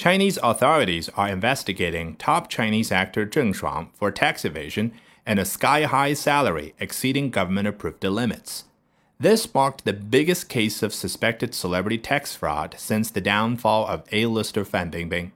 Chinese authorities are investigating top Chinese actor Zheng Shuang for tax evasion and a sky high salary exceeding government approved limits. This marked the biggest case of suspected celebrity tax fraud since the downfall of A-lister Fan Bingbing.